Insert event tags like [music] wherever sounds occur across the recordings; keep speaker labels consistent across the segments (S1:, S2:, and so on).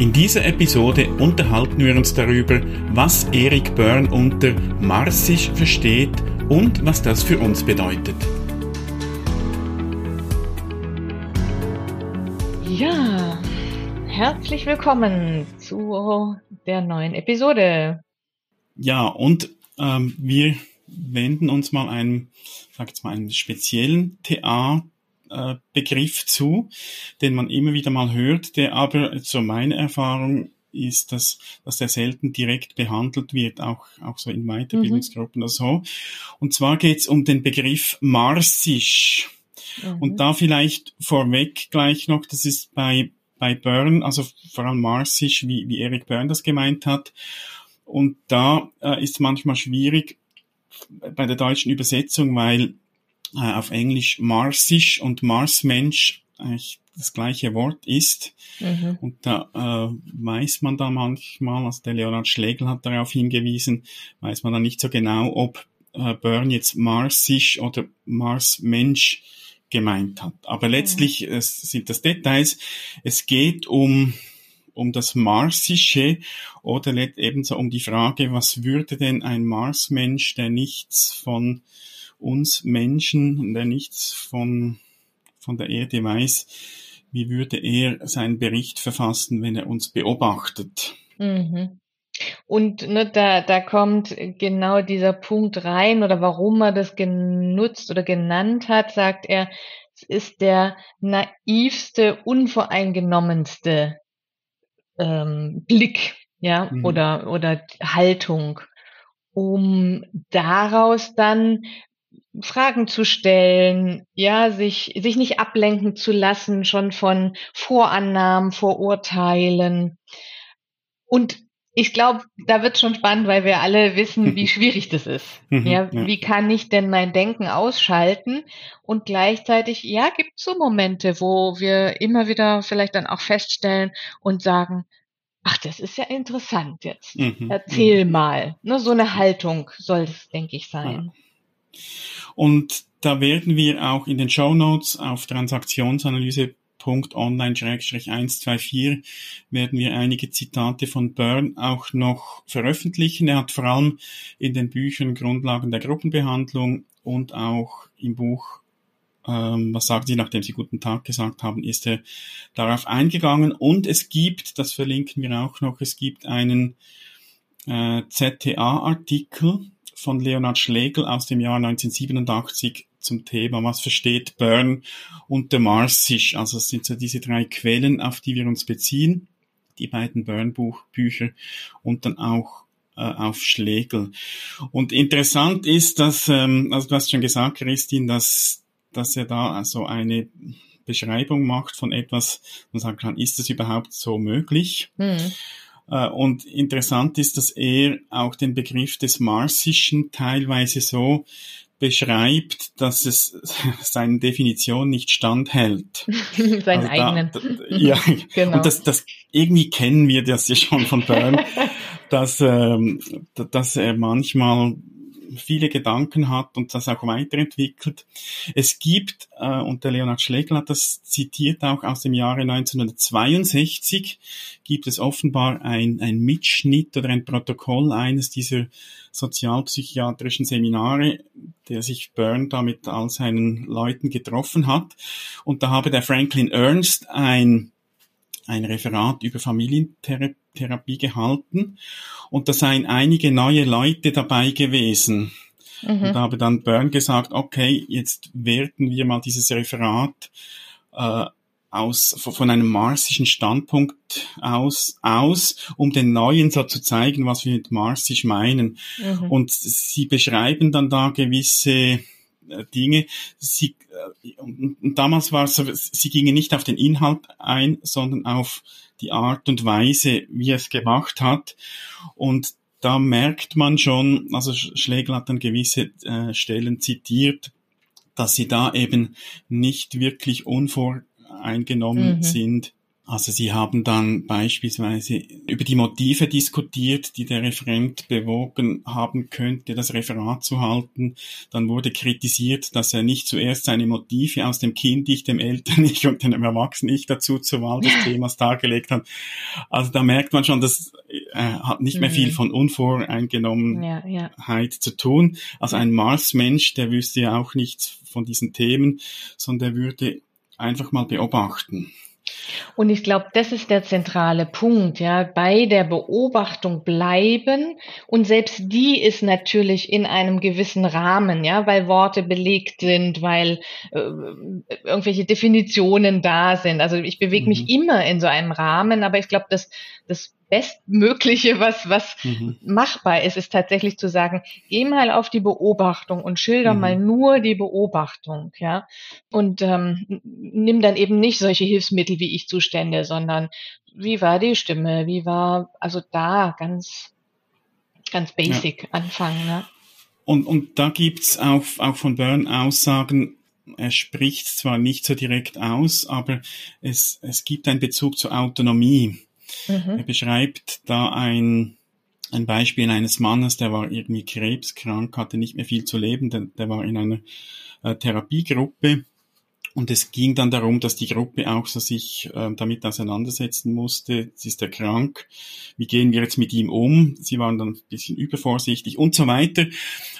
S1: In dieser Episode unterhalten wir uns darüber, was Erik Byrne unter Marsisch versteht und was das für uns bedeutet.
S2: Ja, herzlich willkommen zu der neuen Episode.
S1: Ja, und ähm, wir wenden uns mal einem, sag jetzt mal, einem speziellen TA äh, Begriff zu, den man immer wieder mal hört, der aber, so meine Erfahrung, ist, dass, dass der selten direkt behandelt wird, auch, auch so in Weiterbildungsgruppen mhm. oder so. Und zwar geht's um den Begriff Marsisch. Mhm. Und da vielleicht vorweg gleich noch, das ist bei, bei Byrne, also vor allem Marsisch, wie, wie Eric Byrne das gemeint hat. Und da äh, ist manchmal schwierig bei der deutschen Übersetzung, weil äh, auf Englisch Marsisch und Marsmensch eigentlich das gleiche Wort ist. Mhm. Und da äh, weiß man da manchmal, also der Leonard Schlegel hat darauf hingewiesen, weiß man da nicht so genau, ob äh, Byrne jetzt Marsisch oder Marsmensch gemeint hat. Aber letztlich mhm. es sind das Details. Es geht um um das Marsische oder ebenso um die Frage, was würde denn ein Marsmensch, der nichts von uns Menschen, der nichts von, von der Erde weiß, wie würde er seinen Bericht verfassen, wenn er uns beobachtet?
S2: Mhm. Und ne, da, da kommt genau dieser Punkt rein oder warum er das genutzt oder genannt hat, sagt er, es ist der naivste, unvoreingenommenste ähm, Blick, ja, mhm. oder, oder Haltung, um daraus dann Fragen zu stellen, ja, sich, sich nicht ablenken zu lassen schon von Vorannahmen, Vorurteilen. Und ich glaube, da wird schon spannend, weil wir alle wissen, wie [laughs] schwierig das ist. Mhm, ja, wie kann ich denn mein Denken ausschalten? Und gleichzeitig, ja, gibt es so Momente, wo wir immer wieder vielleicht dann auch feststellen und sagen, ach, das ist ja interessant jetzt. Mhm, Erzähl mhm. mal. Ne, so eine Haltung soll es, denke ich, sein.
S1: Ja. Und da werden wir auch in den Show Notes auf transaktionsanalyse.online-124 werden wir einige Zitate von Byrne auch noch veröffentlichen. Er hat vor allem in den Büchern Grundlagen der Gruppenbehandlung und auch im Buch ähm, was sagt sie, nachdem sie guten Tag gesagt haben, ist er darauf eingegangen. Und es gibt, das verlinken wir auch noch, es gibt einen äh, ZTA-Artikel, von Leonard Schlegel aus dem Jahr 1987 zum Thema, was versteht Byrne unter Marsisch. Also es sind so diese drei Quellen, auf die wir uns beziehen, die beiden Byrne-Bücher und dann auch äh, auf Schlegel. Und interessant ist, dass, ähm, also du hast schon gesagt, Christine, dass, dass er da also eine Beschreibung macht von etwas und sagen kann, ist das überhaupt so möglich? Mhm. Äh, und interessant ist, dass er auch den Begriff des Marsischen teilweise so beschreibt, dass es [laughs] seine Definition nicht standhält. [laughs]
S2: Seinen also eigenen. Da, [laughs]
S1: ja, genau. und das, das irgendwie kennen wir das ja schon von Byrne, dass, ähm, dass er manchmal viele Gedanken hat und das auch weiterentwickelt. Es gibt, äh, und der Leonhard Schlegel hat das zitiert auch aus dem Jahre 1962, gibt es offenbar ein, ein Mitschnitt oder ein Protokoll eines dieser sozialpsychiatrischen Seminare, der sich Byrne da mit all seinen Leuten getroffen hat. Und da habe der Franklin Ernst ein ein Referat über Familientherapie gehalten und da seien einige neue Leute dabei gewesen. Mhm. Und da habe dann Byrne gesagt, okay, jetzt werten wir mal dieses Referat äh, aus, von einem marsischen Standpunkt aus, aus, um den Neuen so zu zeigen, was wir mit marsisch meinen. Mhm. Und sie beschreiben dann da gewisse äh, Dinge. Sie, äh, und damals war es so, sie gingen nicht auf den Inhalt ein, sondern auf die Art und Weise, wie es gemacht hat. Und da merkt man schon, also Schlegel hat dann gewisse äh, Stellen zitiert, dass sie da eben nicht wirklich unvoreingenommen mhm. sind also Sie haben dann beispielsweise über die Motive diskutiert, die der Referent bewogen haben könnte, das Referat zu halten. Dann wurde kritisiert, dass er nicht zuerst seine Motive aus dem Kind-Ich, dem Eltern-Ich [laughs] und dem Erwachsenen-Ich dazu zur Wahl des [laughs] Themas dargelegt hat. Also da merkt man schon, das äh, hat nicht mehr viel mhm. von Unvoreingenommenheit ja, ja. zu tun. Also ein Mars-Mensch, der wüsste ja auch nichts von diesen Themen, sondern der würde einfach mal beobachten.
S2: Und ich glaube, das ist der zentrale Punkt, ja, bei der Beobachtung bleiben. Und selbst die ist natürlich in einem gewissen Rahmen, ja, weil Worte belegt sind, weil äh, irgendwelche Definitionen da sind. Also ich bewege mich mhm. immer in so einem Rahmen, aber ich glaube, dass das Bestmögliche, was, was mhm. machbar ist, ist tatsächlich zu sagen, geh mal auf die Beobachtung und schilder mhm. mal nur die Beobachtung, ja. Und ähm, nimm dann eben nicht solche Hilfsmittel wie ich Zustände, sondern wie war die Stimme, wie war, also da ganz, ganz basic ja. anfangen, ne?
S1: Und, und da gibt's auch, auch von Byrne Aussagen, er spricht zwar nicht so direkt aus, aber es, es gibt einen Bezug zur Autonomie. Mhm. Er beschreibt da ein, ein Beispiel eines Mannes, der war irgendwie krebskrank, hatte nicht mehr viel zu leben, der, der war in einer äh, Therapiegruppe und es ging dann darum, dass die Gruppe auch so sich äh, damit auseinandersetzen musste. Jetzt ist er krank. Wie gehen wir jetzt mit ihm um? Sie waren dann ein bisschen übervorsichtig und so weiter.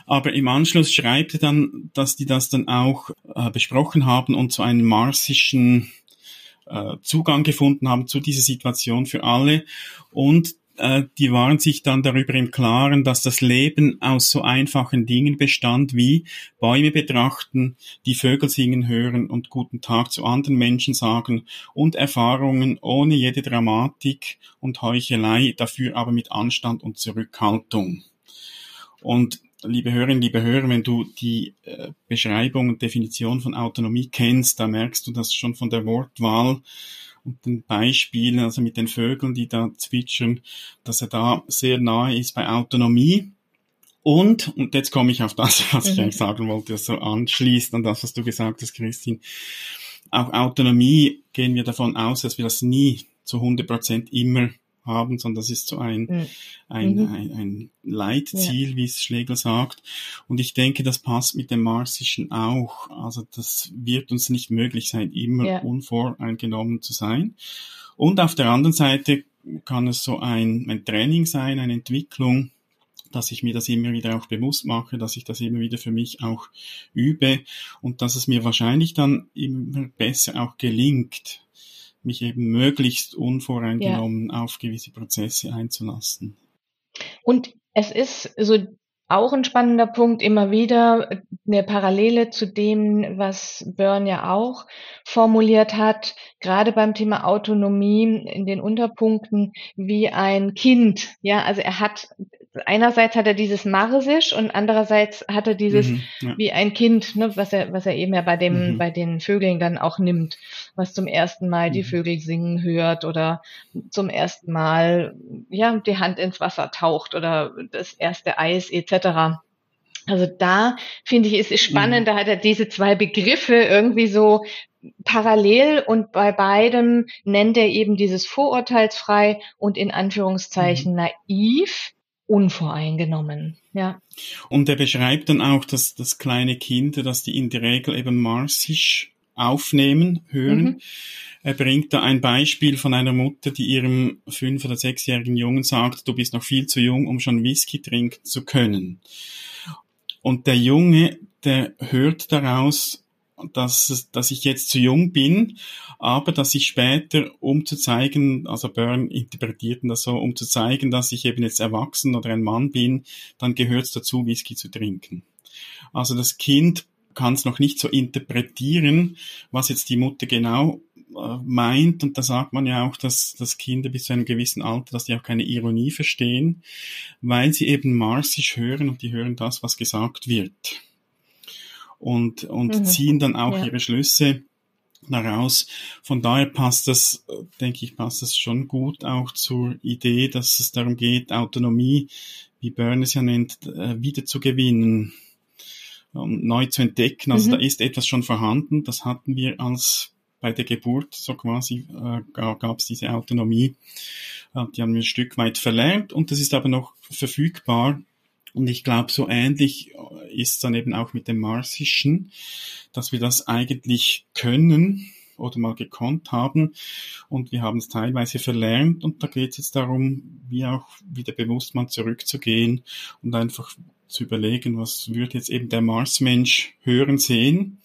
S1: Aber im Anschluss schreibt er dann, dass die das dann auch äh, besprochen haben und zu einem marsischen äh, Zugang gefunden haben zu dieser Situation für alle und äh, die waren sich dann darüber im Klaren, dass das Leben aus so einfachen Dingen bestand wie Bäume betrachten, die Vögel singen hören und guten Tag zu anderen Menschen sagen und Erfahrungen ohne jede Dramatik und Heuchelei, dafür aber mit Anstand und Zurückhaltung. Und liebe Hörerinnen, liebe Hörer, wenn du die äh, Beschreibung und Definition von Autonomie kennst, da merkst du das schon von der Wortwahl und den Beispielen, also mit den Vögeln, die da zwitschern, dass er da sehr nahe ist bei Autonomie. Und, und jetzt komme ich auf das, [laughs] was mhm. ich eigentlich sagen wollte, so anschließt an das, was du gesagt hast, Christine. Auch Autonomie gehen wir davon aus, dass wir das nie zu 100 Prozent immer haben, sondern das ist so ein, mhm. ein, ein, ein Leitziel, ja. wie es Schlegel sagt. Und ich denke, das passt mit dem Marsischen auch. Also das wird uns nicht möglich sein, immer ja. unvoreingenommen zu sein. Und auf der anderen Seite kann es so ein, ein Training sein, eine Entwicklung, dass ich mir das immer wieder auch bewusst mache, dass ich das immer wieder für mich auch übe und dass es mir wahrscheinlich dann immer besser auch gelingt, mich eben möglichst unvoreingenommen ja. auf gewisse Prozesse einzulassen.
S2: Und es ist so auch ein spannender Punkt immer wieder eine Parallele zu dem, was Byrne ja auch formuliert hat, gerade beim Thema Autonomie in den Unterpunkten wie ein Kind. Ja, also er hat einerseits hat er dieses Marsisch und andererseits hat er dieses mhm, ja. wie ein Kind, ne, was er, was er eben ja bei dem, mhm. bei den Vögeln dann auch nimmt, was zum ersten Mal mhm. die Vögel singen hört oder zum ersten Mal, ja, die Hand ins Wasser taucht oder das erste Eis etc. Also da finde ich, ist es spannend, mhm. da hat er diese zwei Begriffe irgendwie so parallel und bei beidem nennt er eben dieses vorurteilsfrei und in Anführungszeichen mhm. naiv unvoreingenommen. Ja.
S1: Und er beschreibt dann auch, dass das kleine Kinder, dass die in der Regel eben marsisch aufnehmen, hören. Mhm. Er bringt da ein Beispiel von einer Mutter, die ihrem fünf- oder sechsjährigen Jungen sagt, du bist noch viel zu jung, um schon Whisky trinken zu können. Und der Junge, der hört daraus, dass, dass ich jetzt zu jung bin, aber dass ich später, um zu zeigen, also Byrne interpretierten das so, um zu zeigen, dass ich eben jetzt erwachsen oder ein Mann bin, dann gehört es dazu, Whisky zu trinken. Also das Kind kann es noch nicht so interpretieren, was jetzt die Mutter genau äh, meint. Und da sagt man ja auch, dass, dass Kinder bis zu einem gewissen Alter, dass die auch keine Ironie verstehen, weil sie eben marsisch hören und die hören das, was gesagt wird. Und, und mhm. ziehen dann auch ja. ihre Schlüsse daraus. Von daher passt das, denke ich, passt das schon gut auch zur Idee, dass es darum geht, Autonomie, wie Byrne es ja nennt, äh, wieder zu gewinnen und neu zu entdecken. Also mhm. da ist etwas schon vorhanden. Das hatten wir als bei der Geburt, so quasi äh, gab es diese Autonomie. Äh, die haben wir ein Stück weit verlernt und das ist aber noch verfügbar. Und ich glaube, so ähnlich ist dann eben auch mit dem Marsischen, dass wir das eigentlich können oder mal gekonnt haben. Und wir haben es teilweise verlernt. Und da geht es jetzt darum, wie auch wieder bewusst mal zurückzugehen und einfach zu überlegen, was würde jetzt eben der Marsmensch hören, sehen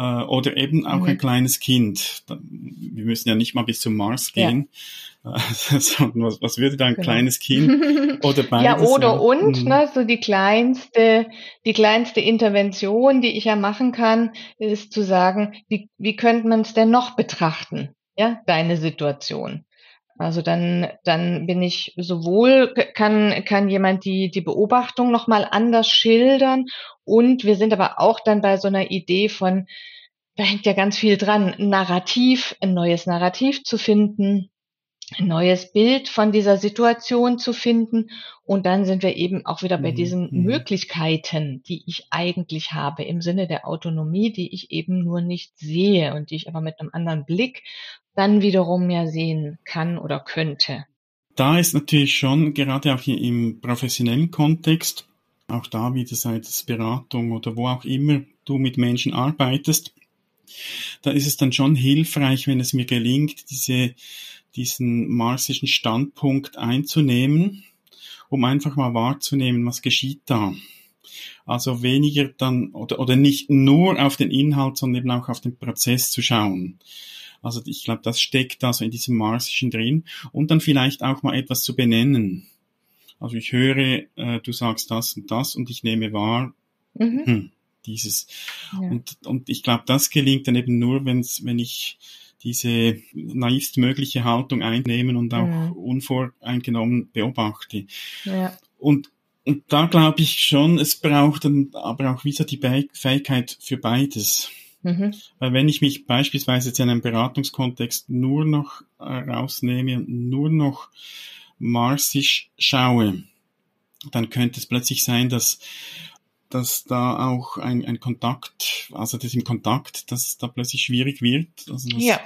S1: äh, oder eben auch mhm. ein kleines Kind. Wir müssen ja nicht mal bis zum Mars gehen. Ja. [laughs] was, was würde da ein genau. kleines [laughs] Kind oder beides?
S2: Ja, oder ja. und, mhm. ne, so die kleinste, die kleinste Intervention, die ich ja machen kann, ist zu sagen, wie, wie könnte man es denn noch betrachten? Ja, deine Situation. Also dann, dann bin ich sowohl, kann, kann jemand die, die Beobachtung nochmal anders schildern und wir sind aber auch dann bei so einer Idee von, da hängt ja ganz viel dran, ein Narrativ, ein neues Narrativ zu finden, ein neues Bild von dieser Situation zu finden. Und dann sind wir eben auch wieder bei mhm. diesen mhm. Möglichkeiten, die ich eigentlich habe im Sinne der Autonomie, die ich eben nur nicht sehe und die ich aber mit einem anderen Blick dann wiederum mehr sehen kann oder könnte.
S1: Da ist natürlich schon gerade auch im professionellen Kontext, auch da wieder sei es Beratung oder wo auch immer du mit Menschen arbeitest, da ist es dann schon hilfreich, wenn es mir gelingt, diese, diesen marsischen Standpunkt einzunehmen, um einfach mal wahrzunehmen, was geschieht da. Also weniger dann oder, oder nicht nur auf den Inhalt, sondern eben auch auf den Prozess zu schauen. Also ich glaube, das steckt da so in diesem Marsischen drin und dann vielleicht auch mal etwas zu benennen. Also ich höre, äh, du sagst das und das und ich nehme wahr, mhm. hm, dieses. Ja. Und, und ich glaube, das gelingt dann eben nur, wenn's, wenn ich diese naivst mögliche Haltung einnehmen und auch mhm. unvoreingenommen beobachte. Ja. Und, und da glaube ich schon, es braucht dann aber auch wieder die Fähigkeit für beides. Mhm. Weil wenn ich mich beispielsweise jetzt in einem Beratungskontext nur noch äh, rausnehme und nur noch marsisch schaue, dann könnte es plötzlich sein, dass dass da auch ein, ein Kontakt, also das im Kontakt, dass es da plötzlich schwierig wird. Also dass, ja.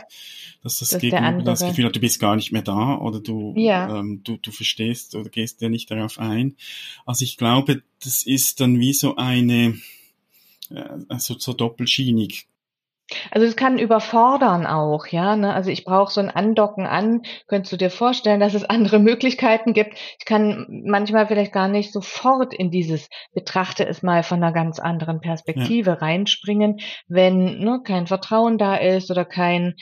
S1: dass das, das Gegenüber das Gefühl hat, du bist gar nicht mehr da oder du, ja. ähm, du, du verstehst oder gehst ja nicht darauf ein. Also ich glaube, das ist dann wie so eine, also so doppelschienig.
S2: Also es kann überfordern auch, ja. Ne? Also ich brauche so ein Andocken an. Könntest du dir vorstellen, dass es andere Möglichkeiten gibt? Ich kann manchmal vielleicht gar nicht sofort in dieses betrachte es mal von einer ganz anderen Perspektive ja. reinspringen, wenn ne, kein Vertrauen da ist oder kein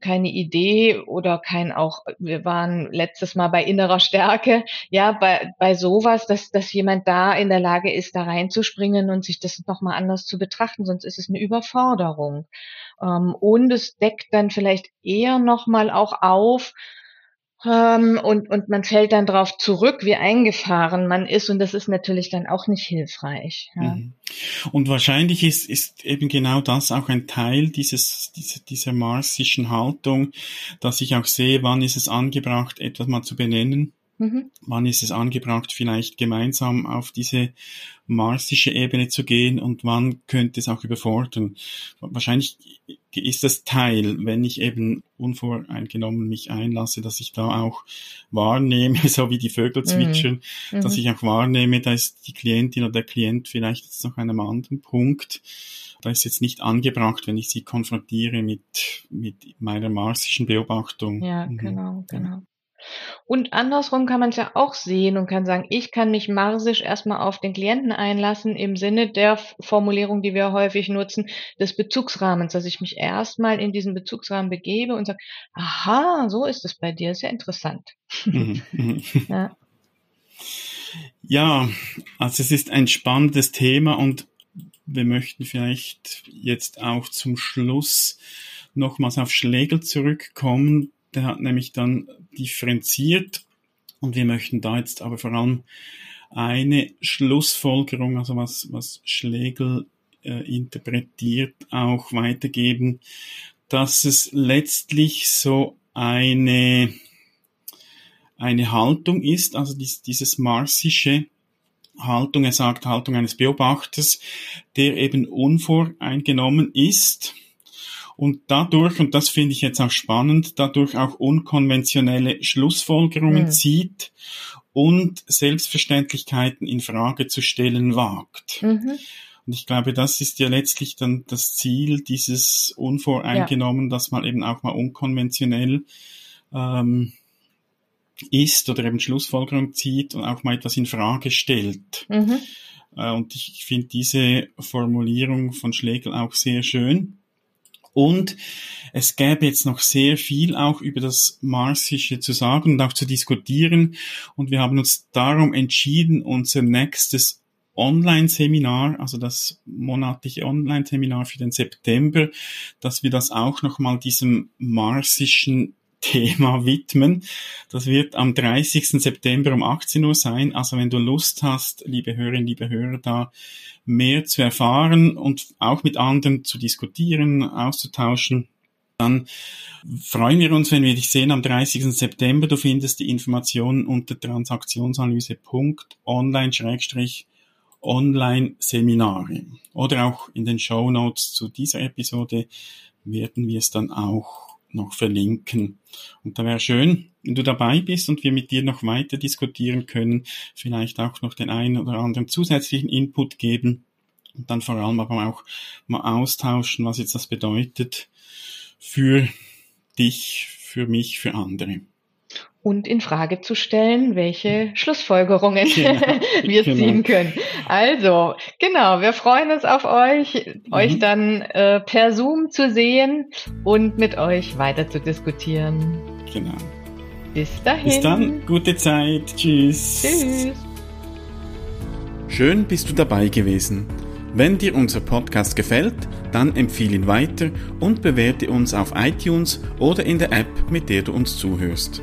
S2: keine Idee oder kein auch. Wir waren letztes Mal bei innerer Stärke, ja, bei bei sowas, dass dass jemand da in der Lage ist, da reinzuspringen und sich das nochmal anders zu betrachten. Sonst ist es eine Überforderung. Ähm, und es deckt dann vielleicht eher nochmal auch auf, ähm, und, und man fällt dann darauf zurück, wie eingefahren man ist. Und das ist natürlich dann auch nicht hilfreich. Ja. Mhm.
S1: Und wahrscheinlich ist, ist eben genau das auch ein Teil dieses, dieser, dieser marsischen Haltung, dass ich auch sehe, wann ist es angebracht, etwas mal zu benennen Mhm. Wann ist es angebracht, vielleicht gemeinsam auf diese marsische Ebene zu gehen und wann könnte es auch überfordern? Wahrscheinlich ist das Teil, wenn ich eben unvoreingenommen mich einlasse, dass ich da auch wahrnehme, [laughs] so wie die Vögel mhm. zwitschern, mhm. dass ich auch wahrnehme, da ist die Klientin oder der Klient vielleicht jetzt noch an einem anderen Punkt. Da ist jetzt nicht angebracht, wenn ich sie konfrontiere mit, mit meiner marsischen Beobachtung.
S2: Ja, mhm. genau, genau. Und andersrum kann man es ja auch sehen und kann sagen, ich kann mich marsisch erstmal auf den Klienten einlassen im Sinne der Formulierung, die wir häufig nutzen, des Bezugsrahmens, dass ich mich erstmal in diesen Bezugsrahmen begebe und sage, aha, so ist es bei dir, ist ja interessant. Mhm,
S1: mhm. [laughs] ja. ja, also es ist ein spannendes Thema und wir möchten vielleicht jetzt auch zum Schluss nochmals auf Schlegel zurückkommen, der hat nämlich dann differenziert und wir möchten da jetzt aber vor allem eine Schlussfolgerung, also was, was Schlegel äh, interpretiert auch weitergeben, dass es letztlich so eine, eine Haltung ist, also dies, dieses marsische Haltung, er sagt Haltung eines Beobachters, der eben unvoreingenommen ist und dadurch, und das finde ich jetzt auch spannend, dadurch auch unkonventionelle Schlussfolgerungen mhm. zieht und Selbstverständlichkeiten in Frage zu stellen wagt. Mhm. Und ich glaube, das ist ja letztlich dann das Ziel dieses Unvoreingenommen, ja. dass man eben auch mal unkonventionell ähm, ist oder eben Schlussfolgerung zieht und auch mal etwas in Frage stellt. Mhm. Äh, und ich finde diese Formulierung von Schlegel auch sehr schön. Und es gäbe jetzt noch sehr viel auch über das Marsische zu sagen und auch zu diskutieren. Und wir haben uns darum entschieden, unser nächstes Online-Seminar, also das monatliche Online-Seminar für den September, dass wir das auch nochmal diesem marsischen Thema widmen. Das wird am 30. September um 18 Uhr sein. Also wenn du Lust hast, liebe Hörerinnen, liebe Hörer, da mehr zu erfahren und auch mit anderen zu diskutieren, auszutauschen, dann freuen wir uns, wenn wir dich sehen am 30. September. Du findest die Informationen unter transaktionsanalyse.online-online-Seminare. Oder auch in den Show Notes zu dieser Episode werden wir es dann auch noch verlinken. Und da wäre schön, wenn du dabei bist und wir mit dir noch weiter diskutieren können, vielleicht auch noch den einen oder anderen zusätzlichen Input geben und dann vor allem aber auch mal austauschen, was jetzt das bedeutet für dich, für mich, für andere
S2: und in Frage zu stellen, welche Schlussfolgerungen genau. [laughs] wir genau. ziehen können. Also, genau, wir freuen uns auf euch, mhm. euch dann äh, per Zoom zu sehen und mit euch weiter zu diskutieren.
S1: Genau.
S2: Bis dahin.
S1: Bis dann, gute Zeit. Tschüss. Tschüss. Schön bist du dabei gewesen. Wenn dir unser Podcast gefällt, dann empfehle ihn weiter und bewerte uns auf iTunes oder in der App, mit der du uns zuhörst.